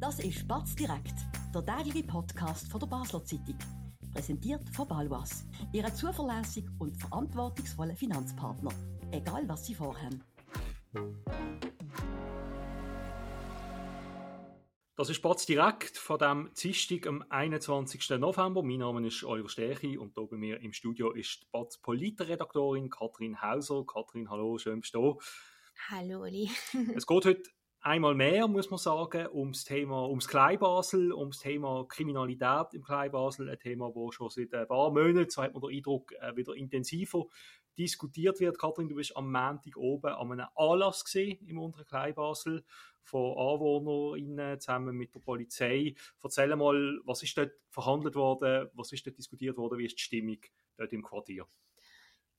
Das ist Batz direkt, der tägliche Podcast von der Basler Zeitung. Präsentiert von Balwas, Ihrem zuverlässigen und verantwortungsvollen Finanzpartner. Egal was Sie vorhaben. Das ist Batz direkt von dem Dienstag am 21. November. Mein Name ist Oliver Stärchi und hier bei mir im Studio ist die Batz Politredaktorin Katrin Hauser. Katrin, hallo, schön bist du Hallo, Oli. es geht heute einmal mehr, muss man sagen, ums Thema, ums Kleinbasel, ums Thema Kriminalität im Kleinbasel, ein Thema, das schon seit ein paar Monaten, so hat man den Eindruck, äh, wieder intensiver diskutiert wird. Kathrin, du bist am Montag oben an einem Anlass gesehen im unteren Kleinbasel von AnwohnerInnen zusammen mit der Polizei. Erzähl mal, was ist dort verhandelt worden, was ist dort diskutiert worden, wie ist die Stimmung dort im Quartier?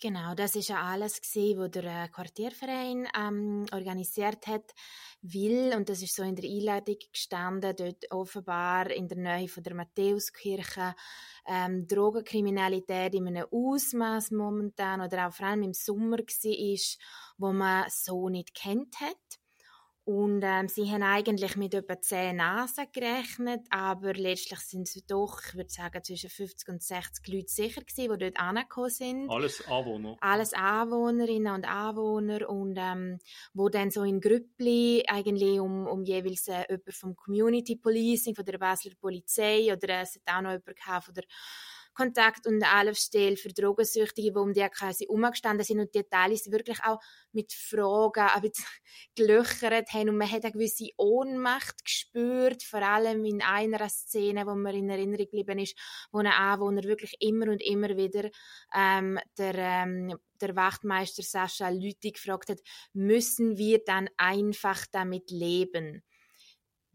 Genau, das ist ja alles gesehen, was der äh, Quartierverein ähm, organisiert hat, will und das ist so in der Einladung gestanden, dort offenbar in der Nähe von der Matthäuskirche ähm, Drogenkriminalität in einem Ausmaß momentan oder auch vor allem im Sommer war, wo man so nicht kennt hat. Und ähm, sie haben eigentlich mit etwa 10 Nasen gerechnet, aber letztlich sind es doch, ich würde sagen, zwischen 50 und 60 Leute sicher gewesen, die dort angekommen sind. Alles Anwohner? Alles Anwohnerinnen und Anwohner und ähm, wo dann so in Grüppli eigentlich um, um jeweils äh, jemand vom Community Policing, von der Basler Polizei oder äh, es hat auch noch jemand von der Kontakt- und Anlaufstelle für Drogensüchtige, die um die quasi umgestanden sind und die Details wirklich auch mit Fragen ein bisschen gelöchert haben und man hat eine gewisse Ohnmacht gespürt, vor allem in einer Szene, wo mir in Erinnerung geblieben ist, wo ein Anwohner wirklich immer und immer wieder ähm, der, ähm, der Wachtmeister Sascha Lüthi gefragt hat, müssen wir dann einfach damit leben?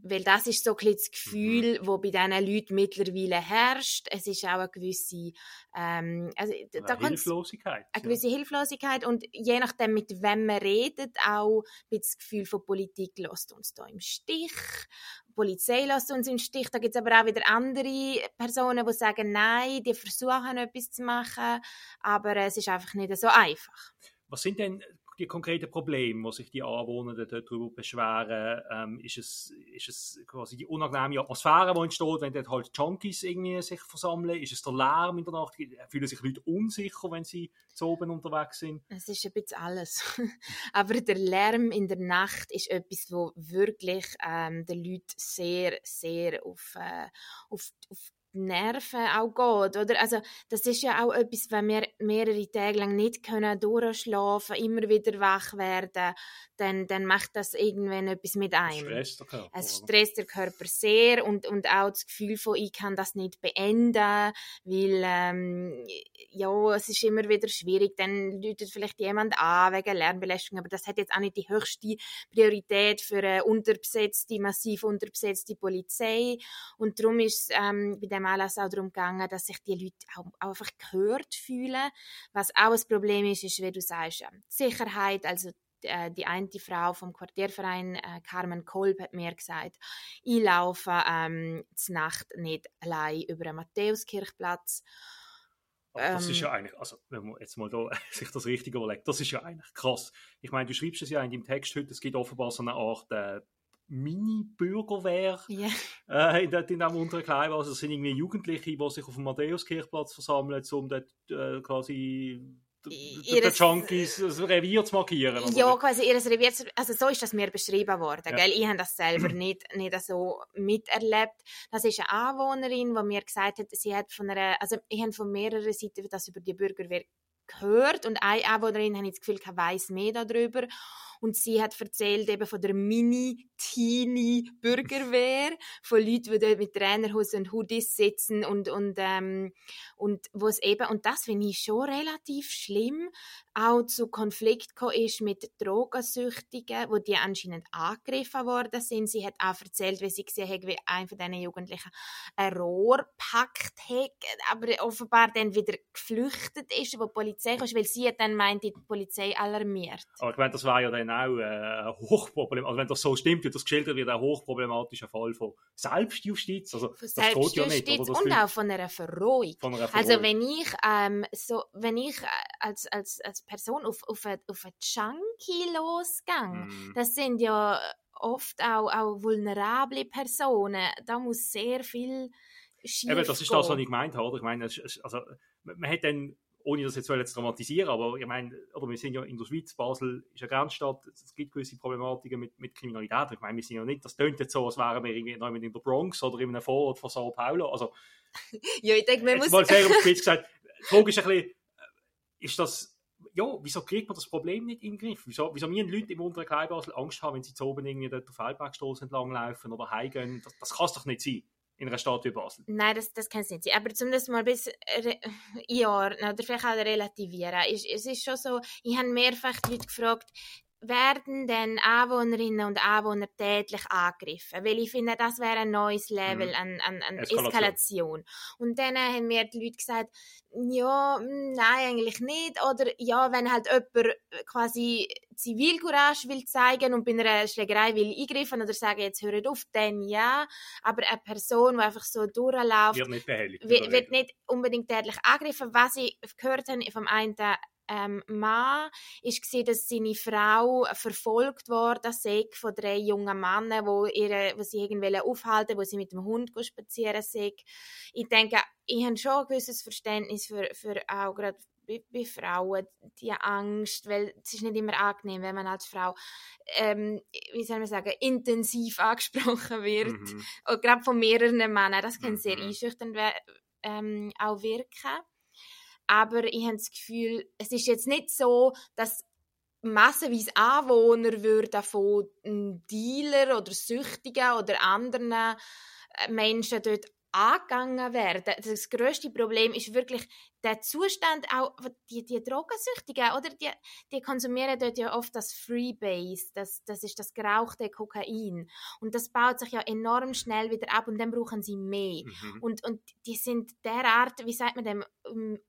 Weil das ist so ein das Gefühl, mhm. wo bei diesen Leuten mittlerweile herrscht. Es ist auch eine gewisse, ähm, also, da eine Hilflosigkeit. Eine gewisse ja. Hilflosigkeit und je nachdem, mit wem man redet, auch das Gefühl von Politik lässt uns da im Stich. Die Polizei lässt uns im Stich. Da gibt es aber auch wieder andere Personen, die sagen, nein, die versuchen etwas zu machen, aber es ist einfach nicht so einfach. Was sind denn die konkreten Probleme, wo sich die Anwohner darüber beschweren? Ähm, ist, es, ist es quasi die unangenehme Atmosphäre, die entsteht, wenn dort halt Junkies irgendwie sich versammeln? Ist es der Lärm in der Nacht? Fühlen sich Leute unsicher, wenn sie zu oben unterwegs sind? Es ist ein bisschen alles. Aber der Lärm in der Nacht ist etwas, wo wirklich ähm, den Leuten sehr, sehr auf, äh, auf, auf Nerven auch geht, oder? Also, das ist ja auch etwas, wenn wir mehrere Tage lang nicht können durchschlafen, immer wieder wach werden, dann, dann macht das irgendwann etwas mit einem. Es stresst der Körper. Es stresst der Körper sehr und, und auch das Gefühl von, ich kann das nicht beenden, weil, ähm, ja, es ist immer wieder schwierig, dann läutet vielleicht jemand an wegen Lärmbelästigung, aber das hat jetzt auch nicht die höchste Priorität für eine unterbesetzte, massiv unterbesetzte Polizei und darum ist es ähm, bei dem dem Anlass auch darum gegangen, dass sich die Leute auch, einfach gehört fühlen. Was auch ein Problem ist, ist, wie du sagst, ähm, Sicherheit, also äh, die eine Frau vom Quartierverein, äh, Carmen Kolb, hat mir gesagt, ich laufe ähm, zur Nacht nicht allein über den Matthäuskirchplatz. Aber das ist ja ähm, eigentlich, also wenn man jetzt mal da sich das richtig überlegt, das ist ja eigentlich krass. Ich meine, du schreibst es ja in deinem Text heute, es gibt offenbar so eine Art äh, Mini-Bürgerwehr yeah. äh, in, in diesem unteren Kleinbau. Also es sind irgendwie Jugendliche, die sich auf dem Matthäuskirchplatz versammeln, um dort äh, quasi ihres, den Junkies das Revier zu markieren. Oder? Ja, quasi ihr Revier zu, also so ist das mir beschrieben worden, ja. gell? Ich habe das selber nicht, nicht so miterlebt. Das ist eine Anwohnerin, die mir gesagt hat, sie hat von einer, also ich habe von mehreren Seiten das über die Bürgerwehr gehört und eine Anwohnerin hat das Gefühl, ich weiß mehr darüber und sie hat erzählt eben von der Mini-Teenie-Bürgerwehr, von Leuten, die dort mit Trainerhosen und Hoodies sitzen und, und, ähm, und wo es eben, und das finde ich schon relativ schlimm, auch zu Konflikt ist mit Drogensüchtigen, wo die anscheinend angegriffen worden sind. Sie hat auch erzählt, wie sie gesehen hat, wie ein von diesen Jugendlichen ein Rohr packt hat, aber offenbar dann wieder geflüchtet ist, wo die Polizei kam, weil sie dann meint, die Polizei alarmiert. Aber ich meine, das war ja dann auch äh, ein Hochproblem, also wenn das so stimmt, wie das geschildert wird, ein hochproblematischer Fall von Selbstjustiz. Also, von Selbstjustiz ja nicht, und auch von einer Verrohung. Von einer Verrohung. Also wenn ich, ähm, so, wenn ich äh, als, als, als Person auf, auf, eine, auf einen Junkie losgehe, mm. das sind ja oft auch, auch vulnerable Personen. Da muss sehr viel schief Eben, das ist das, was ich gemeint habe. Ich meine, also, man hat dann ohne das jetzt zu dramatisieren, aber ich meine, oder wir sind ja in der Schweiz, Basel ist eine Grenzstadt, es gibt gewisse Problematiken mit, mit Kriminalität. Ich meine, wir sind ja nicht, das tönt jetzt so, als wären wir irgendwie in der Bronx oder in einem Vorort von Sao Paulo. Also, ja, ich denke, man muss... Mal sehr auf Spitz gesagt, die Frage ist ein bisschen, ist das, ja, wieso kriegt man das Problem nicht in den Griff? Wieso, wieso müssen Leute im unteren Kleinbasel Angst haben, wenn sie zu oben irgendwie der Feldbergstraße entlang laufen oder heimgehen? Das, das kann es doch nicht sein in einer Stadt wie Basel. Nein, das, das kann es nicht sein. Aber zumindest mal bis Jahr oder vielleicht auch relativieren. Es, es ist schon so, ich habe mehrfach Leute gefragt, werden denn Anwohnerinnen und Anwohner tätlich angegriffen? Weil ich finde, das wäre ein neues Level mhm. an, an, an Eskalation. Eskalation. Und dann haben mir die Leute gesagt, ja, hm, nein, eigentlich nicht. Oder ja, wenn halt jemand quasi Zivilcourage will zeigen und bei einer Schlägerei will eingreifen oder sagen, jetzt hört auf, dann ja. Aber eine Person, die einfach so durchläuft, wird nicht. Wird, nicht unbedingt tätlich angegriffen. Was ich gehört habe vom einen ähm, Mann ist gesehen, dass seine Frau verfolgt worden sei von drei jungen Männern, wo ihre, wo sie irgendwie aufhalten, wo sie mit dem Hund spazieren sei. Ich denke, ich habe schon ein gewisses Verständnis für, für auch gerade bei, bei, Frauen die Angst, weil es ist nicht immer angenehm, wenn man als Frau, ähm, wie soll man sagen, intensiv angesprochen wird, mhm. gerade von mehreren Männern, das kann mhm. sehr einschüchternd ähm, auch wirken aber ich habe das Gefühl, es ist jetzt nicht so, dass massenweise Anwohner würden von Dealer oder Süchtigen oder anderen äh, Menschen dort angegangen werden. Das größte Problem ist wirklich der Zustand, auch die, die Drogensüchtigen, oder die, die konsumieren dort ja oft das Freebase, das, das ist das gerauchte Kokain. Und das baut sich ja enorm schnell wieder ab und dann brauchen sie mehr. Mhm. Und, und die sind derart, wie sagt man dem,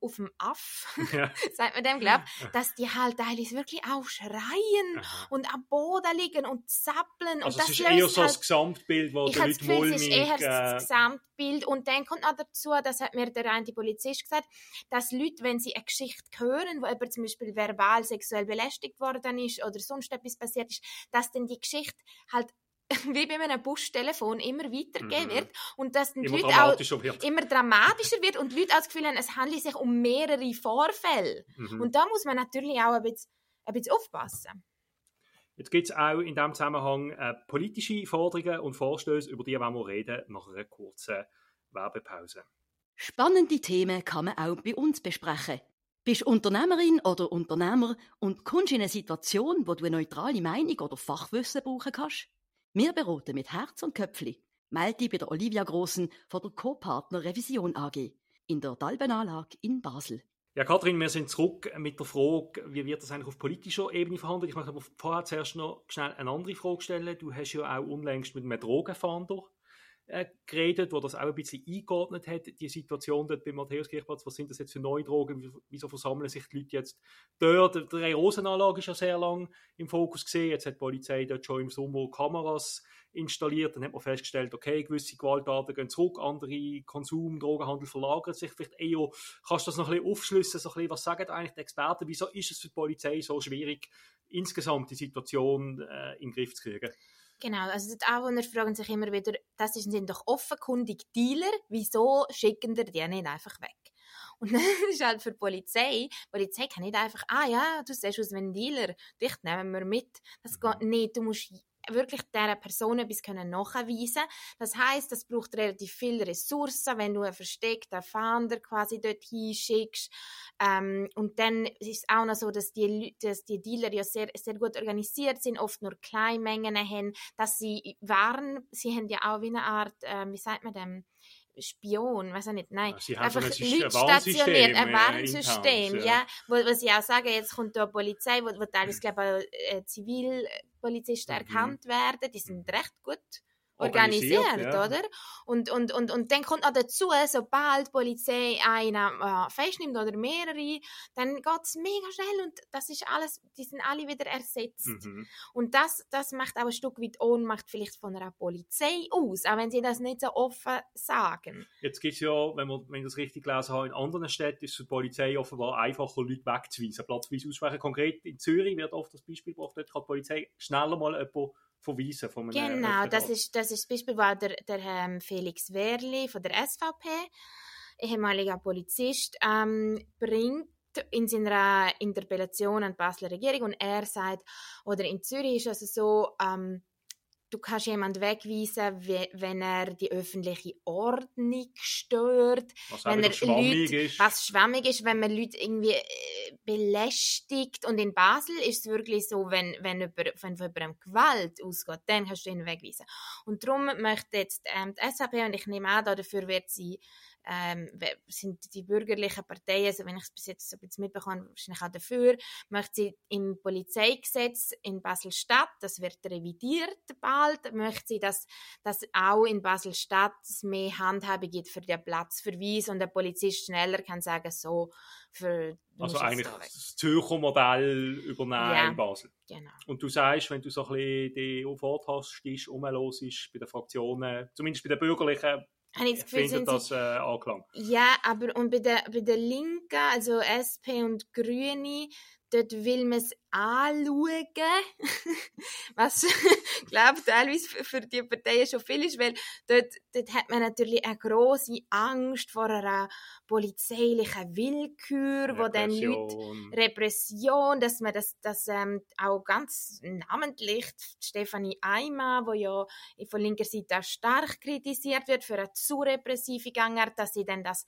auf dem Aff, ja. sagt man dem, glaub, dass die halt teilweise wirklich aufschreien Aha. und am Boden liegen und zappeln. Also und das ist eher so halt, das Gesamtbild, wo die Leute mulmig... Ich habe das Gefühl, es ist eher das Gesamtbild und dann kommt noch dazu, das hat mir der eine Polizist gesagt, dass Leute, wenn sie eine Geschichte hören, wo jemand zum Beispiel verbal sexuell belästigt worden ist oder sonst etwas passiert ist, dass dann die Geschichte halt wie bei einem Bustelefon immer weitergehen mhm. wird und dass die immer Leute auch wird. immer dramatischer wird und die Leute auch das Gefühl haben, es handelt sich um mehrere Vorfälle. Mhm. Und da muss man natürlich auch ein bisschen, ein bisschen aufpassen. Jetzt gibt es auch in diesem Zusammenhang äh, politische Forderungen und Vorstöße, über die wollen wir reden nach einer kurzen Werbepause. Spannende Themen kann man auch bei uns besprechen. Bist Unternehmerin oder Unternehmer und kommst in eine Situation, wo du eine neutrale Meinung oder Fachwissen brauchen kannst? Wir beraten mit Herz und Köpfli. Melde dich bei der Olivia Grossen von der Co-Partner Revision AG in der Dalbenanlage in Basel. Ja, Kathrin, wir sind zurück mit der Frage, wie wird das eigentlich auf politischer Ebene verhandelt? Ich möchte aber vorher zuerst noch schnell eine andere Frage stellen. Du hast ja auch unlängst mit einem Drogenfahnder äh, geredet, wo das auch ein bisschen eingeordnet hat, die Situation dort beim Matthäuskirchplatz, was sind das jetzt für neue Drogen, wieso versammeln sich die Leute jetzt dort, der Rosenanlage ist ja sehr lang im Fokus gesehen, jetzt hat die Polizei dort schon im Sommer Kameras installiert, dann hat man festgestellt, okay, gewisse Gewalttaten gehen zurück, andere Konsum, Drogenhandel verlagern sich vielleicht eher, kannst du das noch ein bisschen aufschlüssen, so ein bisschen, was sagen eigentlich die Experten, wieso ist es für die Polizei so schwierig, insgesamt die Situation äh, in den Griff zu kriegen? Genau, also die Anwohner fragen sich immer wieder, das sind doch offenkundig Dealer, wieso schicken die die nicht einfach weg? Und dann ist halt für die Polizei, die Polizei kann nicht einfach, ah ja, du siehst aus wie ein Dealer, dich nehmen wir mit. Das geht nicht, du musst wirklich dieser Person etwas können nachweisen Das heißt, das braucht relativ viele Ressourcen, wenn du einen versteckten Fahnder quasi dort hinschickst. Ähm, und dann ist es auch noch so, dass die, dass die Dealer ja sehr, sehr gut organisiert sind, oft nur Kleinmengen haben, dass sie waren, sie haben ja auch wie eine Art, äh, wie sagt man dem, Spion, weiß ich nicht, nein, ja, einfach Leute stationiert, ein Warnsystem, ja. ja, wo, wo sie auch sagen, jetzt kommt da Polizei, wo, wo teilweise, glaube ich, äh, Zivilpolizisten mhm. erkannt werden, die sind recht gut organisiert, organisiert ja. oder? Und, und, und, und dann kommt noch dazu, sobald die Polizei einen äh, festnimmt oder mehrere, dann geht es mega schnell und das ist alles, die sind alle wieder ersetzt. Mhm. Und das, das macht auch ein Stück weit Ohnmacht vielleicht von einer Polizei aus, auch wenn sie das nicht so offen sagen. Jetzt gibt es ja, wenn, man, wenn ich das richtig gelesen habe, in anderen Städten ist es für die Polizei offenbar einfacher, Leute wegzuweisen, platzweise aussprechen. Konkret in Zürich wird oft das Beispiel gebracht, dort kann die Polizei schneller mal jemanden verweisen. Von genau, das ist, das ist das Beispiel, wo der, der ähm, Felix Werli von der SVP, ehemaliger Polizist, ähm, bringt in seiner Interpellation an die Basler Regierung und er sagt, oder in Zürich ist es so, ähm, du kannst jemanden wegweisen, wenn er die öffentliche Ordnung stört, was wenn er schwammig Leute, ist. was schwammig ist, wenn man Leute irgendwie äh, belästigt. Und in Basel ist es wirklich so, wenn, wenn, über, wenn von jemandem Gewalt ausgeht, dann kannst du ihn wegweisen. Und darum möchte jetzt ähm, die SAP, und ich nehme an, dafür wird sie ähm, sind die bürgerlichen Parteien, also wenn ich es bis jetzt so ein bisschen mitbekomme, wahrscheinlich auch dafür, möchte sie im Polizeigesetz in Basel-Stadt, das wird revidiert bald, möchte sie, dass, dass auch in Basel-Stadt mehr Handhabung gibt für den Platzverweis und der Polizist schneller kann sagen, so, für, also eigentlich das Zürcher Modell übernehmen Ja. in Basel. Genau. Und du sagst, wenn du so ein bisschen die vortastest, rumhörst, bei den Fraktionen, zumindest bei den bürgerlichen, Habe ich das Gefühl, findet das äh, angelangt. Ja, aber und bei der, bei der Linken, also SP und Grüne, dort will man es anschauen, was glaube teilweise für, die Parteien schon viel ist, weil dort, dort hat man natürlich eine große Angst vor einer polizeilichen Willkür, wo dann Leute Repression. Repression, dass man das, das ähm, auch ganz namentlich Stefanie Eimer, wo ja von linker Seite auch stark kritisiert wird für eine zu repressive Gangart, dass sie dann das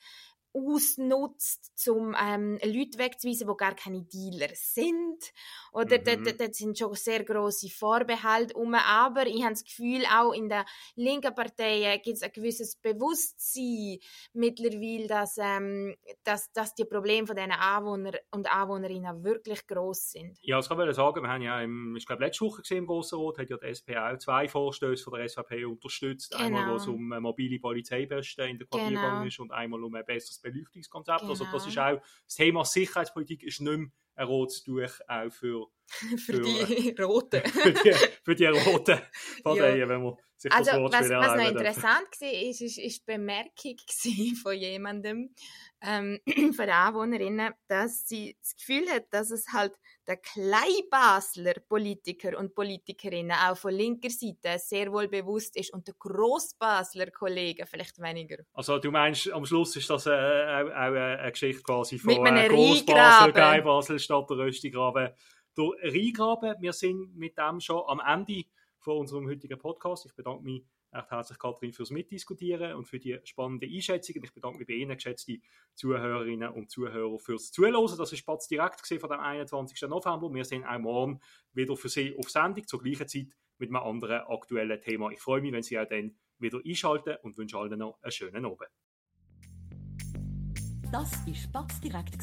ausnutzt, um ähm, Leute wegzuweisen, die gar keine Dealer sind. Oder Mhm. dort, dort, sind schon sehr grosse Vorbehalte um. Aber ich habe das Gefühl, auch in der linken Partei gibt es ein gewisses Bewusstsein mittlerweile, dass, ähm, dass, dass die Probleme von diesen Anwohner und Anwohnerinnen wirklich gross sind. Ja, das kann ich sagen, wir haben ja, im, ich glaube, letzte Woche gesehen im Grossen Rat, hat ja die SP auch zwei Vorstöße von der SVP unterstützt. Einmal, Genau. wo es um äh, mobile Polizeiposten in der Quartier Genau. ist und einmal um ein besseres Beleuchtungskonzept. Also das Genau. ist auch, das Thema Sicherheitspolitik ist nicht mehr ein rotes Tuch auch für, Für die Roten. für, die, für die roten Parteien, wenn man sich Also, das was, Wortspiel was noch erlauben darf. interessant war, ist, ist, ist die Bemerkung von jemandem, ähm, von den Anwohnerinnen, dass sie das Gefühl hat, dass es halt der Kleinbasler Politiker und Politikerinnen auch von linker Seite sehr wohl bewusst ist und der Grossbasler Kollegen vielleicht weniger. Also du meinst, am Schluss ist das äh, auch, auch eine Geschichte quasi von äh, Rheingraben. Kleinbasel statt der Röstigraben. Der Rheingraben, wir sind mit dem schon am Ende von unserem heutigen Podcast. Ich bedanke mich recht herzlich, Kathrin, fürs Mitdiskutieren und für die spannende Einschätzung. Ich bedanke mich bei Ihnen, geschätzte Zuhörerinnen und Zuhörer, fürs Zuhören. Das war Spatz direkt von dem 21. November. Wir sind auch morgen wieder für Sie auf Sendung zur gleichen Zeit mit einem anderen aktuellen Thema. Ich freue mich, wenn Sie auch dann wieder einschalten und wünsche allen noch einen schönen Abend. Das war Spatz direkt,